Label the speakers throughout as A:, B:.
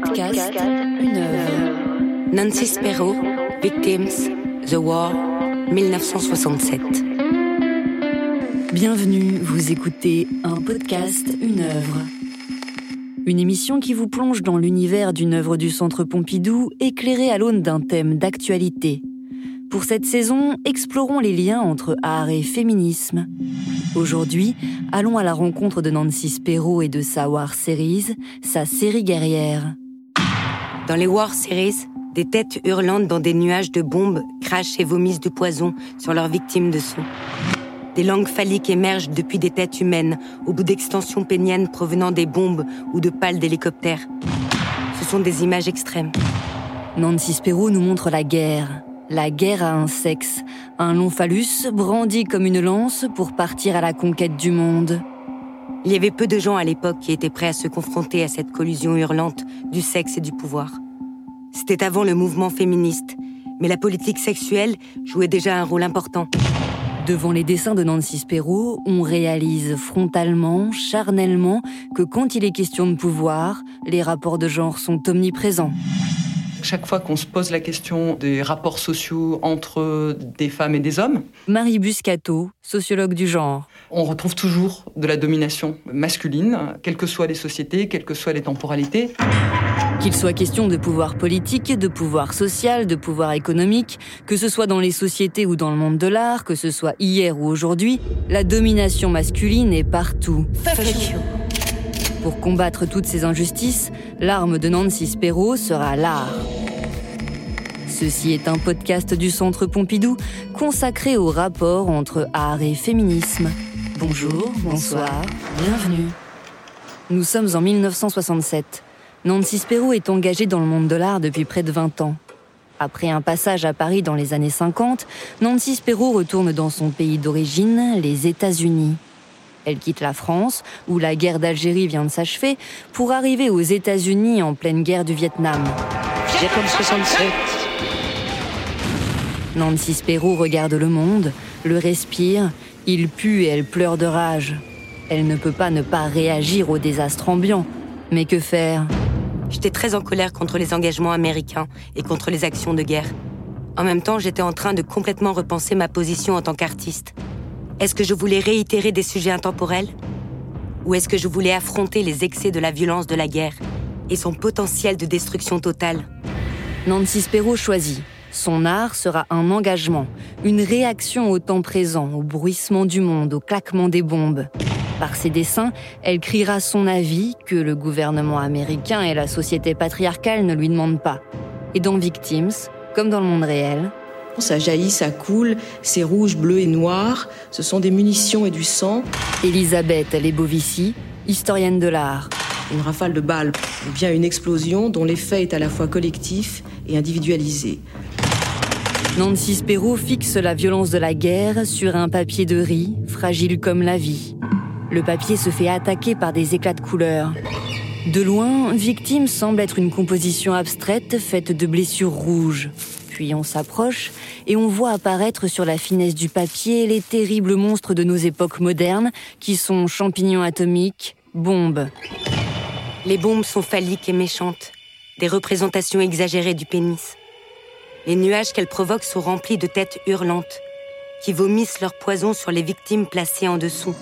A: podcast, une œuvre. Nancy Spero, Victims, The War, 1967. Bienvenue, vous écoutez un podcast, une œuvre. Une émission qui vous plonge dans l'univers d'une œuvre du Centre Pompidou éclairée à l'aune d'un thème d'actualité. Pour cette saison, explorons les liens entre art et féminisme. Aujourd'hui, allons à la rencontre de Nancy Spero et de sa War Series, sa série guerrière. Dans les War Series, des têtes hurlantes dans des nuages de bombes crachent et vomissent du poison sur leurs victimes de son. Des langues phalliques émergent depuis des têtes humaines, au bout d'extensions péniennes provenant des bombes ou de pales d'hélicoptères. Ce sont des images extrêmes. Nancy Spero nous montre la guerre, la guerre a un sexe, un long phallus brandi comme une lance pour partir à la conquête du monde. Il y avait peu de gens à l'époque qui étaient prêts à se confronter à cette collusion hurlante du sexe et du pouvoir. C'était avant le mouvement féministe, mais la politique sexuelle jouait déjà un rôle important. Devant les dessins de Nancy Spero, on réalise frontalement, charnellement, que quand il est question de pouvoir, les rapports de genre sont omniprésents.
B: Chaque fois qu'on se pose la question des rapports sociaux entre des femmes et des hommes,
A: Marie Buscato, sociologue du genre.
B: On retrouve toujours de la domination masculine, quelles que soient les sociétés, quelles que soient les temporalités.
A: Qu'il soit question de pouvoir politique, de pouvoir social, de pouvoir économique, que ce soit dans les sociétés ou dans le monde de l'art, que ce soit hier ou aujourd'hui, la domination masculine est partout. Pour combattre toutes ces injustices, l'arme de Nancy Spero sera l'art. Ceci est un podcast du Centre Pompidou consacré au rapport entre art et féminisme. Bonjour, bonsoir, bienvenue. Nous sommes en 1967. Nancy Spero est engagée dans le monde de l'art depuis près de 20 ans. Après un passage à Paris dans les années 50, Nancy Spero retourne dans son pays d'origine, les États-Unis. Elle quitte la France, où la guerre d'Algérie vient de s'achever, pour arriver aux États-Unis en pleine guerre du Vietnam.
C: Vietnam 67.
A: Nancy Spero regarde le monde, le respire, il pue et elle pleure de rage. Elle ne peut pas ne pas réagir au désastre ambiant. Mais que faire? J'étais très en colère contre les engagements américains et contre les actions de guerre. En même temps, j'étais en train de complètement repenser ma position en tant qu'artiste. Est-ce que je voulais réitérer des sujets intemporels? Ou est-ce que je voulais affronter les excès de la violence de la guerre et son potentiel de destruction totale? Nancy Spero choisit. Son art sera un engagement, une réaction au temps présent, au bruissement du monde, au claquement des bombes. Par ses dessins, elle criera son avis que le gouvernement américain et la société patriarcale ne lui demandent pas. Et dans Victims, comme dans le monde réel,
D: ça jaillit, ça coule, c'est rouge, bleu et noir. Ce sont des munitions et du sang.
A: Elisabeth Lebovici, historienne de l'art.
D: Une rafale de balles ou bien une explosion dont l'effet est à la fois collectif et individualisé.
A: Nancy Spero fixe la violence de la guerre sur un papier de riz, fragile comme la vie. Le papier se fait attaquer par des éclats de couleurs. De loin, Victime semble être une composition abstraite faite de blessures rouges. Puis on s'approche et on voit apparaître sur la finesse du papier les terribles monstres de nos époques modernes qui sont champignons atomiques, bombes. Les bombes sont phalliques et méchantes, des représentations exagérées du pénis. Les nuages qu'elles provoquent sont remplis de têtes hurlantes qui vomissent leur poison sur les victimes placées en dessous.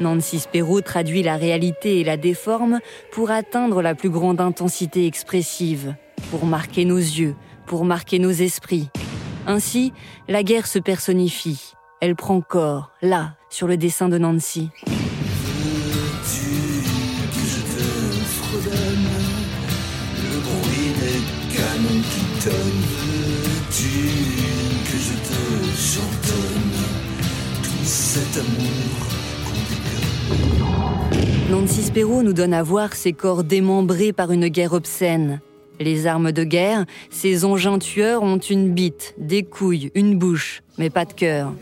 A: Nancy Spero traduit la réalité et la déforme pour atteindre la plus grande intensité expressive, pour marquer nos yeux, pour marquer nos esprits. Ainsi, la guerre se personnifie. Elle prend corps, là, sur le dessin de Nancy. Nancy Spero nous donne à voir ses corps démembrés par une guerre obscène. Les armes de guerre, ces engins tueurs ont une bite, des couilles, une bouche, mais pas de cœur.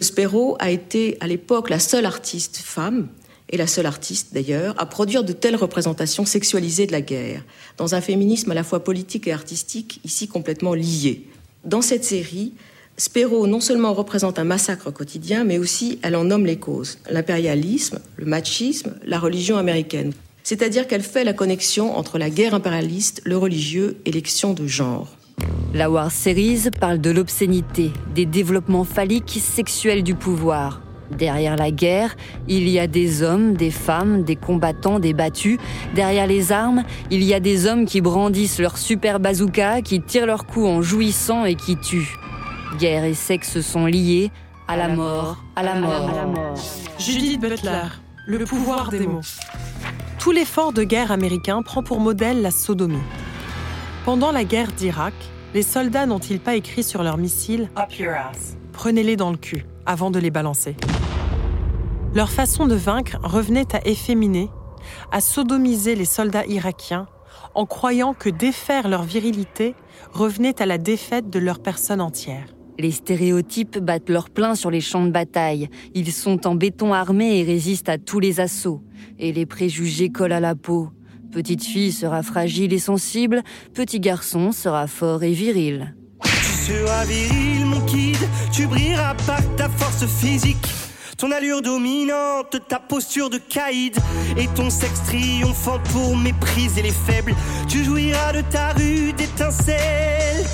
D: Spero a été à l'époque la seule artiste femme et la seule artiste d'ailleurs, à produire de telles représentations sexualisées de la guerre, dans un féminisme à la fois politique et artistique, ici complètement lié. Dans cette série, Spero non seulement représente un massacre quotidien, mais aussi elle en nomme les causes. L'impérialisme, le machisme, la religion américaine. C'est-à-dire qu'elle fait la connexion entre la guerre impérialiste, le religieux et l'élection de genre.
A: La War Series parle de l'obscénité, des développements phalliques sexuels du pouvoir. Derrière la guerre, il y a des hommes, des femmes, des combattants, des battus. Derrière les armes, il y a des hommes qui brandissent leur super bazooka, qui tirent leur coups en jouissant et qui tuent. Guerre et sexe sont liés à la mort, à la mort. À la mort.
E: Judith Butler, le pouvoir des mots. Tout l'effort de guerre américain prend pour modèle la sodomie. Pendant la guerre d'Irak, les soldats n'ont-ils pas écrit sur leurs missiles? Prenez-les dans le cul avant de les balancer. Leur façon de vaincre revenait à efféminer, à sodomiser les soldats irakiens en croyant que défaire leur virilité revenait à la défaite de leur personne entière.
A: Les stéréotypes battent leur plein sur les champs de bataille. Ils sont en béton armé et résistent à tous les assauts. Et les préjugés collent à la peau. Petite fille sera fragile et sensible, petit garçon sera fort et viril.
F: Tu seras viril, mon kid, tu brilleras par ta force physique. Ton allure dominante, ta posture de caïd et ton sexe triomphant pour mépriser les faibles. Tu jouiras de ta rude étincelle.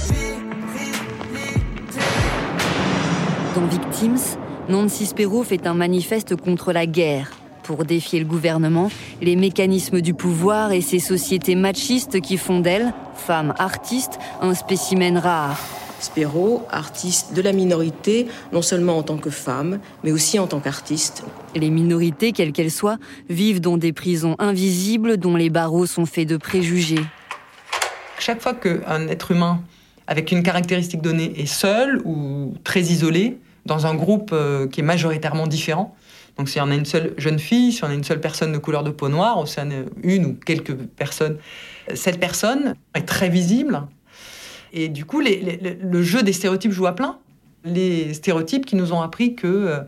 A: Dans Victims, Nancy Spero fait un manifeste contre la guerre pour défier le gouvernement, les mécanismes du pouvoir et ces sociétés machistes qui font d'elle, femme artiste, un spécimen rare.
D: Spero, artiste de la minorité, non seulement en tant que femme, mais aussi en tant qu'artiste.
A: Les minorités, quelles qu'elles soient, vivent dans des prisons invisibles dont les barreaux sont faits de préjugés.
B: Chaque fois qu'un être humain avec une caractéristique donnée est seul ou très isolé, dans un groupe euh, qui est majoritairement différent, donc si on a une seule jeune fille, si on a une seule personne de couleur de peau noire, ou si on a une ou quelques personnes, cette personne est très visible. Et du coup, le jeu des stéréotypes joue à plein. Les stéréotypes qui nous ont appris que euh,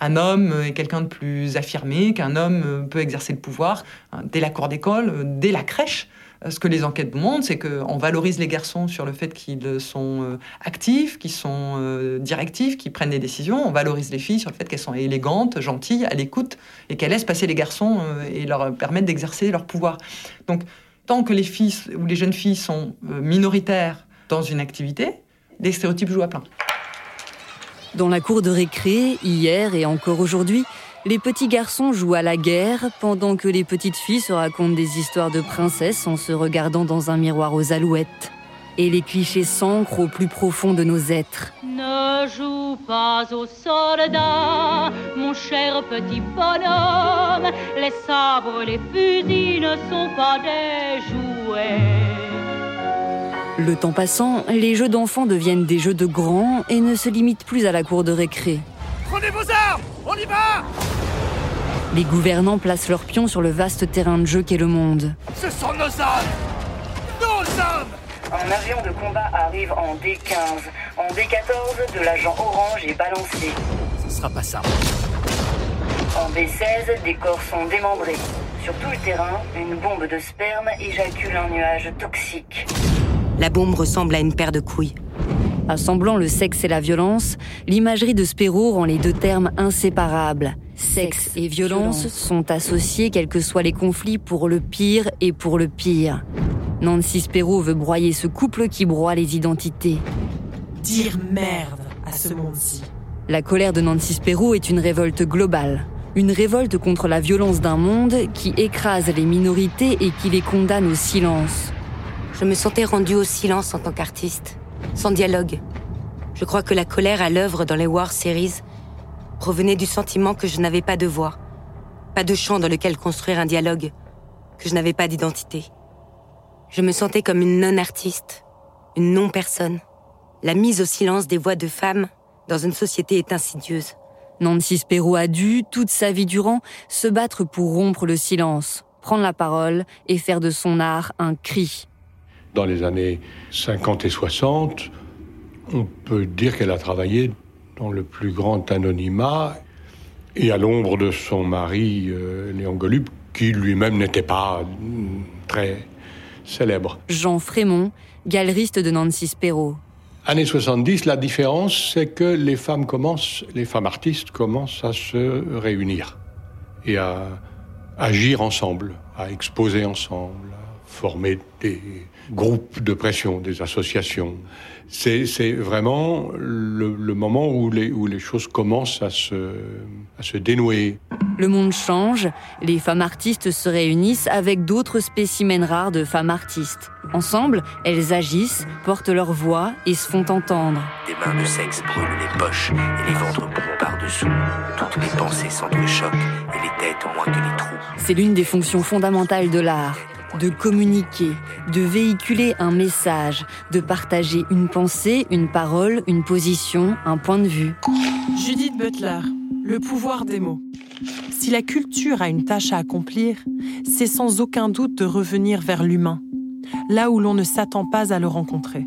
B: un homme est quelqu'un de plus affirmé, qu'un homme euh, peut exercer le pouvoir hein, dès la cour d'école, dès la crèche. Euh, ce que les enquêtes montrent, c'est qu'on valorise les garçons sur le fait qu'ils sont euh, actifs, qu'ils sont euh, directifs, qu'ils prennent des décisions. On valorise les filles sur le fait qu'elles sont élégantes, gentilles, à l'écoute, et qu'elles laissent passer les garçons et leur permettent d'exercer leur pouvoir. Donc, tant que les filles ou les jeunes filles sont minoritaires dans une activité, les stéréotypes jouent à plein.
A: Dans la cour de récré, hier et encore aujourd'hui, les petits garçons jouent à la guerre pendant que les petites filles se racontent des histoires de princesses en se regardant dans un miroir aux alouettes. Et les clichés s'ancrent au plus profond de nos êtres.
G: Ne joue pas aux soldats, mon cher petit bonhomme. Les sabres, les fusils ne sont pas des jouets.
A: Le temps passant, les jeux d'enfants deviennent des jeux de grands et ne se limitent plus à la cour de récré.
H: Prenez vos armes On y va
A: Les gouvernants placent leurs pions sur le vaste terrain de jeu qu'est le monde.
H: Ce sont nos hommes Nos hommes
I: Un avion de combat arrive en D15. En D14, de l'agent orange est balancé.
H: Ce sera pas ça.
I: En D16, des corps sont démembrés. Sur tout le terrain, une bombe de sperme éjacule un nuage toxique.
J: La bombe ressemble à une paire de couilles.
A: Assemblant le sexe et la violence, l'imagerie de Spero rend les deux termes inséparables. Sexe et violence sont associés quels que soient les conflits pour le pire et pour le pire. Nancy Spero veut broyer ce couple qui broie les identités.
E: Dire merde à ce monde-ci.
A: La colère de Nancy Spero est une révolte globale. Une révolte contre la violence d'un monde qui écrase les minorités et qui les condamne au silence.
J: Je me sentais rendue au silence en tant qu'artiste sans dialogue. Je crois que la colère à l'œuvre dans les War Series provenait du sentiment que je n'avais pas de voix, pas de champ dans lequel construire un dialogue, que je n'avais pas d'identité. Je me sentais comme une non-artiste, une non-personne. La mise au silence des voix de femmes dans une société est insidieuse.
A: Nancy Spero a dû, toute sa vie durant, se battre pour rompre le silence, prendre la parole et faire de son art un cri,
K: dans les années 50 et 60, on peut dire qu'elle a travaillé dans le plus grand anonymat et à l'ombre de son mari, euh, Léon Golub, qui lui-même n'était pas très célèbre.
A: Jean Frémont, galeriste de Nancy Spero.
K: Années 70, la différence, c'est que les femmes commencent, les femmes artistes commencent à se réunir et à agir ensemble, à exposer ensemble, former des groupes de pression, des associations. C'est vraiment le, le, moment où les, où les choses commencent à se, à se dénouer.
A: Le monde change, les femmes artistes se réunissent avec d'autres spécimens rares de femmes artistes. Ensemble, elles agissent, portent leur voix et se font entendre.
L: Des mains de sexe brûlent les poches et les ventres bourrent par-dessous. Toutes les pensées s'entrechoquent et les têtes moins que les trous.
A: C'est l'une des fonctions fondamentales de l'art de communiquer, de véhiculer un message, de partager une pensée, une parole, une position, un point de vue.
E: Judith Butler, le pouvoir des mots. Si la culture a une tâche à accomplir, c'est sans aucun doute de revenir vers l'humain, là où l'on ne s'attend pas à le rencontrer,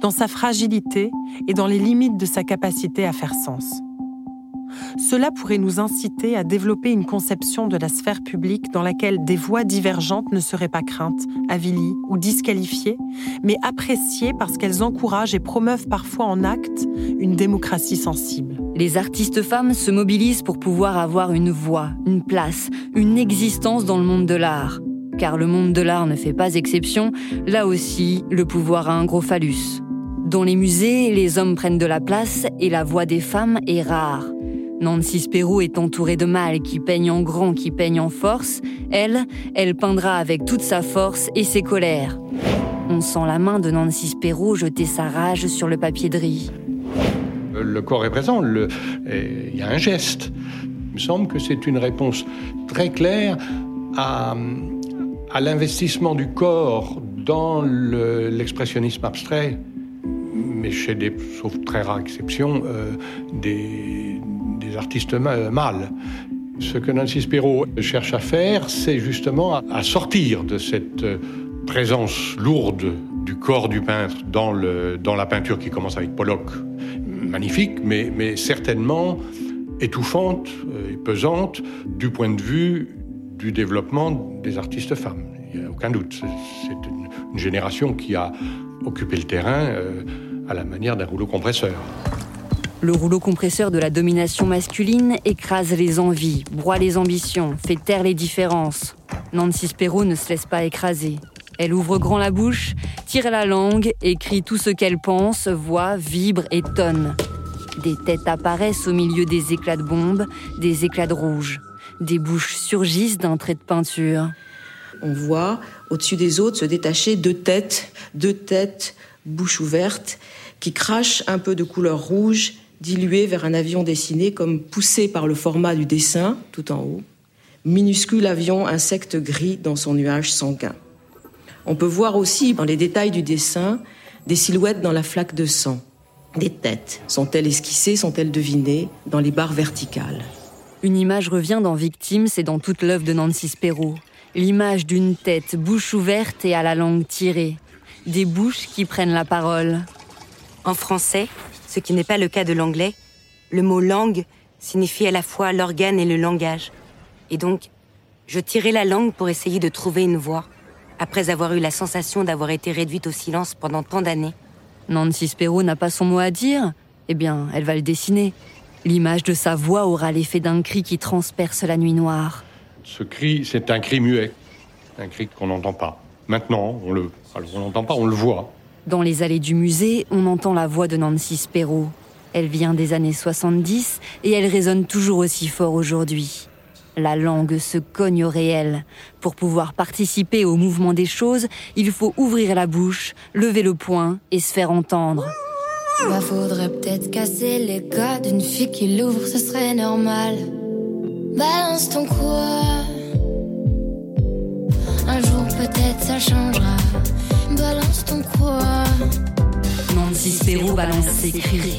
E: dans sa fragilité et dans les limites de sa capacité à faire sens. Cela pourrait nous inciter à développer une conception de la sphère publique dans laquelle des voix divergentes ne seraient pas craintes, avilies ou disqualifiées, mais appréciées parce qu'elles encouragent et promeuvent parfois en acte une démocratie sensible.
A: Les artistes femmes se mobilisent pour pouvoir avoir une voix, une place, une existence dans le monde de l'art. Car le monde de l'art ne fait pas exception, là aussi, le pouvoir a un gros phallus. Dans les musées, les hommes prennent de la place et la voix des femmes est rare. Nancy Spérou est entourée de mâles qui peignent en grand, qui peignent en force. Elle, elle peindra avec toute sa force et ses colères. On sent la main de Nancy Spérou jeter sa rage sur le papier de riz.
K: Le corps est présent, il y a un geste. Il me semble que c'est une réponse très claire à, l'investissement du corps dans l'expressionnisme abstrait, mais chez des, sauf très rares exceptions, euh, des, artistes mâles. Ce que Nancy Spiro cherche à faire, c'est justement à, sortir de cette euh, présence lourde du corps du peintre dans, le, la peinture qui commence avec Pollock. Magnifique, mais, mais certainement étouffante et pesante du point de vue du développement des artistes femmes. Il n'y a aucun doute. C'est une, génération qui a occupé le terrain euh, à la manière d'un rouleau compresseur.
A: Le rouleau compresseur de la domination masculine écrase les envies, broie les ambitions, fait taire les différences. Nancy Spero ne se laisse pas écraser. Elle ouvre grand la bouche, tire la langue, écrit tout ce qu'elle pense, voit, vibre et tonne. Des têtes apparaissent au milieu des éclats de bombes, des éclats de rouge. Des bouches surgissent d'un trait de peinture.
D: On voit au-dessus des autres se détacher deux têtes, deux têtes, bouche ouverte, qui crachent un peu de couleur rouge dilué vers un avion dessiné comme poussé par le format du dessin tout en haut. Minuscule avion insecte gris dans son nuage sanguin. On peut voir aussi dans les détails du dessin des silhouettes dans la flaque de sang. Des têtes. Sont-elles esquissées, sont-elles devinées dans les barres verticales?
A: Une image revient dans Victimes et dans toute l'œuvre de Nancy Spero. L'image d'une tête, bouche ouverte et à la langue tirée. Des bouches qui prennent la parole.
J: En français, ce qui n'est pas le cas de l'anglais, le mot langue signifie à la fois l'organe et le langage. Et donc, je tirais la langue pour essayer de trouver une voix, après avoir eu la sensation d'avoir été réduite au silence pendant tant d'années.
A: Nancy Spero n'a pas son mot à dire Eh bien, elle va le dessiner. L'image de sa voix aura l'effet d'un cri qui transperce la nuit noire.
K: Ce cri, c'est un cri muet, un cri qu'on n'entend pas. Maintenant, on le, on l'entend pas, on le voit.
A: Dans les allées du musée, on entend la voix de Nancy Spero. Elle vient des années 70 et elle résonne toujours aussi fort aujourd'hui. La langue se cogne au réel. Pour pouvoir participer au mouvement des choses, il faut ouvrir la bouche, lever le poing et se faire entendre.
M: Bah faudrait peut-être casser les codes d'une fille qui l'ouvre, ce serait normal. Balance ton quoi. Un jour peut-être ça changera. Balance ton quoi
A: Nancy Spero balance ses cris.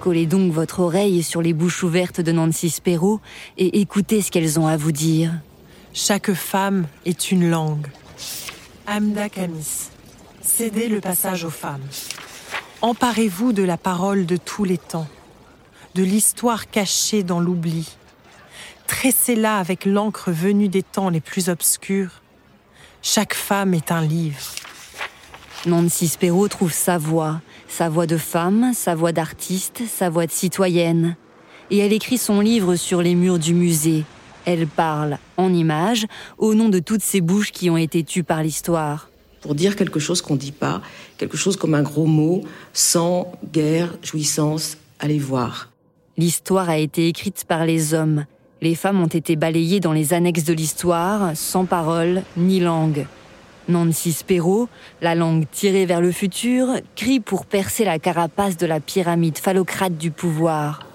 A: Collez donc votre oreille sur les bouches ouvertes de Nancy Spero et écoutez ce qu'elles ont à vous dire.
E: Chaque femme est une langue. Amda Kamis, cédez le passage aux femmes. Emparez-vous de la parole de tous les temps, de l'histoire cachée dans l'oubli. Tressez-la avec l'encre venue des temps les plus obscurs. Chaque femme est un livre.
A: Nancy Spero trouve sa voix, sa voix de femme, sa voix d'artiste, sa voix de citoyenne. Et elle écrit son livre sur les murs du musée, Elle parle en images au nom de toutes ces bouches qui ont été tues par l'histoire.
D: Pour dire quelque chose qu'on ne dit pas, quelque chose comme un gros mot, sang, guerre, jouissance, allez voir.
A: L'histoire a été écrite par les hommes. Les femmes ont été balayées dans les annexes de l'histoire, sans parole ni langue. Nancy Spero, la langue tirée vers le futur, crie pour percer la carapace de la pyramide phallocrate du pouvoir.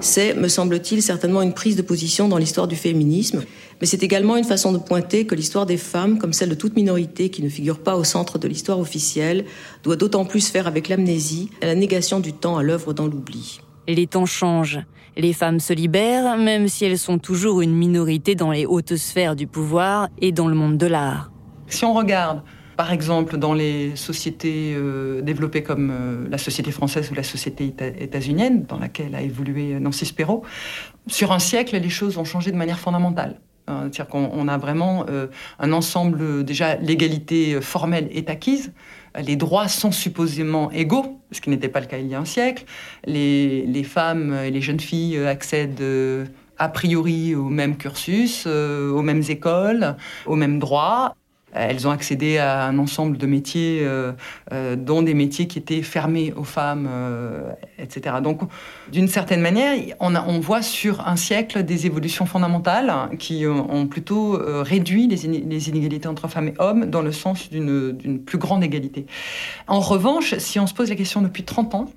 D: C'est, me semble-t-il, certainement une prise de position dans l'histoire du féminisme, mais c'est également une façon de pointer que l'histoire des femmes, comme celle de toute minorité qui ne figure pas au centre de l'histoire officielle, doit d'autant plus faire avec l'amnésie et la négation du temps à l'œuvre dans l'oubli.
A: Les temps changent. Les femmes se libèrent, même si elles sont toujours une minorité dans les hautes sphères du pouvoir et dans le monde de l'art.
B: Si on regarde, par exemple, dans les sociétés euh, développées comme euh, la société française ou la société états-unienne, dans laquelle a évolué Nancy Spero, sur un siècle, les choses ont changé de manière fondamentale. Hein, c'est-à-dire qu'on a vraiment euh, un ensemble, déjà, l'égalité formelle est acquise, les droits sont supposément égaux, ce qui n'était pas le cas il y a un siècle, les femmes et les jeunes filles accèdent a priori au même cursus, aux mêmes écoles, aux mêmes droits. Elles ont accédé à un ensemble de métiers, euh, euh, dont des métiers qui étaient fermés aux femmes, euh, etc. Donc, d'une certaine manière, on, voit sur un siècle des évolutions fondamentales qui ont plutôt réduit les, les, inégalités entre femmes et hommes dans le sens d'une plus grande égalité. En revanche, si on se pose la question depuis 30 ans,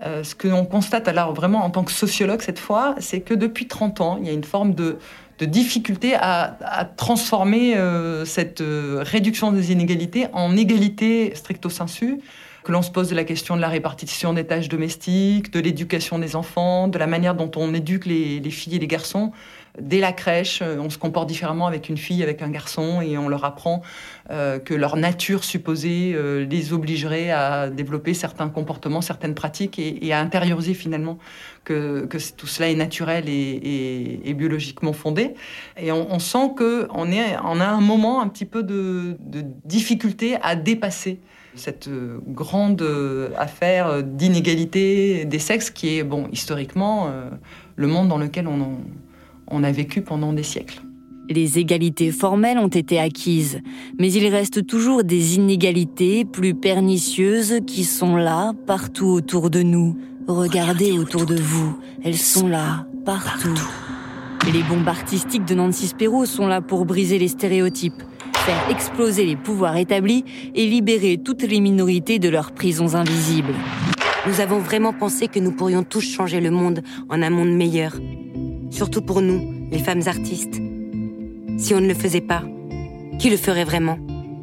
B: ce que l'on constate alors vraiment en tant que sociologue cette fois, c'est que depuis 30 ans, il y a une forme de de difficulté à, transformer euh, cette euh, réduction des inégalités en égalité stricto sensu que l'on se pose de la question de la répartition des tâches domestiques, de l'éducation des enfants, de la manière dont on éduque les, filles et les garçons. Dès la crèche, euh, on se comporte différemment avec une fille, avec un garçon, et on leur apprend euh, que leur nature supposée euh, les obligerait à développer certains comportements, certaines pratiques, et, à intérioriser finalement que, tout cela est naturel et, biologiquement fondé. Et on, sent qu'on on a un moment un petit peu de difficulté à dépasser cette grande affaire d'inégalité des sexes qui est, bon, historiquement, le monde dans lequel on, on a vécu pendant des siècles.
A: Les égalités formelles ont été acquises, mais il reste toujours des inégalités plus pernicieuses qui sont là, partout autour de nous. Regardez autour de vous, elles sont là, partout. Les bombes artistiques de Nancy Spero sont là pour briser les stéréotypes, faire exploser les pouvoirs établis et libérer toutes les minorités de leurs prisons invisibles.
J: Nous avons vraiment pensé que nous pourrions tous changer le monde en un monde meilleur. Surtout pour nous, les femmes artistes. Si on ne le faisait pas, qui le ferait vraiment?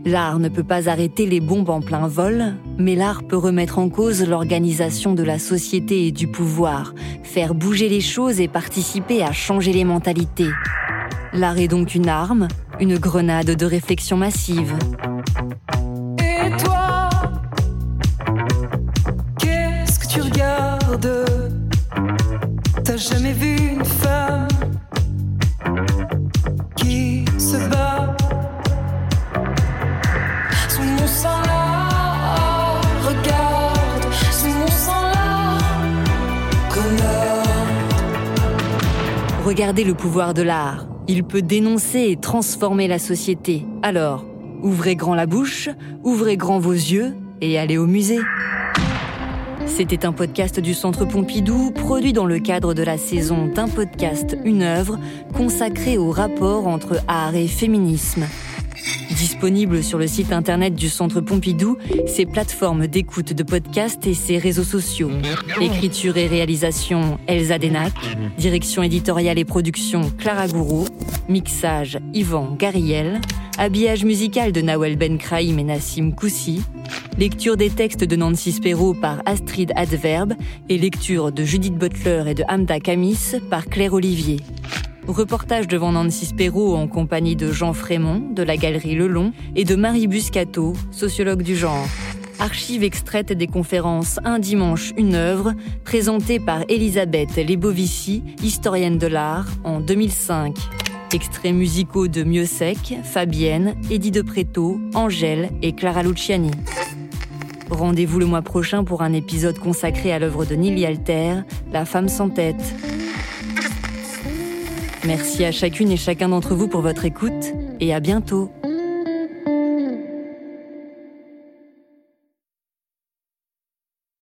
A: L'art ne peut pas arrêter les bombes en plein vol, mais l'art peut remettre en cause l'organisation de la société et du pouvoir, faire bouger les choses et participer à changer les mentalités. L'art est donc une arme, une grenade de réflexion massive. Regardez le pouvoir de l'art. Il peut dénoncer et transformer la société. Alors, ouvrez grand la bouche, ouvrez grand vos yeux et allez au musée. C'était un podcast du Centre Pompidou, produit dans le cadre de la saison d'un podcast, une œuvre, consacrée au rapport entre art et féminisme. Disponible sur le site internet du Centre Pompidou, ses plateformes d'écoute de podcasts et ses réseaux sociaux. Écriture et réalisation Elsa Denac, direction éditoriale et production Clara Gouraud, mixage Yvan Gariel, habillage musical de Nawel Ben Kraïm et Nassim Koussi, lecture des textes de Nancy Spero par Astrid Adverbe et lecture de Judith Butler et de Hamda Kamis par Claire Olivier. Reportage devant Nancy Spero en compagnie de Jean Frémont de la galerie Lelon et de Marie Buscato, sociologue du genre. Archives extraites des conférences Un dimanche, une œuvre, présentée par Elisabeth Lebovici, historienne de l'art, en 2005. Extraits musicaux de Sec, Fabienne, Eddie de Préto, Angèle et Clara Luciani. Rendez-vous le mois prochain pour un épisode consacré à l'œuvre de Nili Alter, La femme sans tête. Merci à chacune et chacun d'entre vous pour votre écoute et à bientôt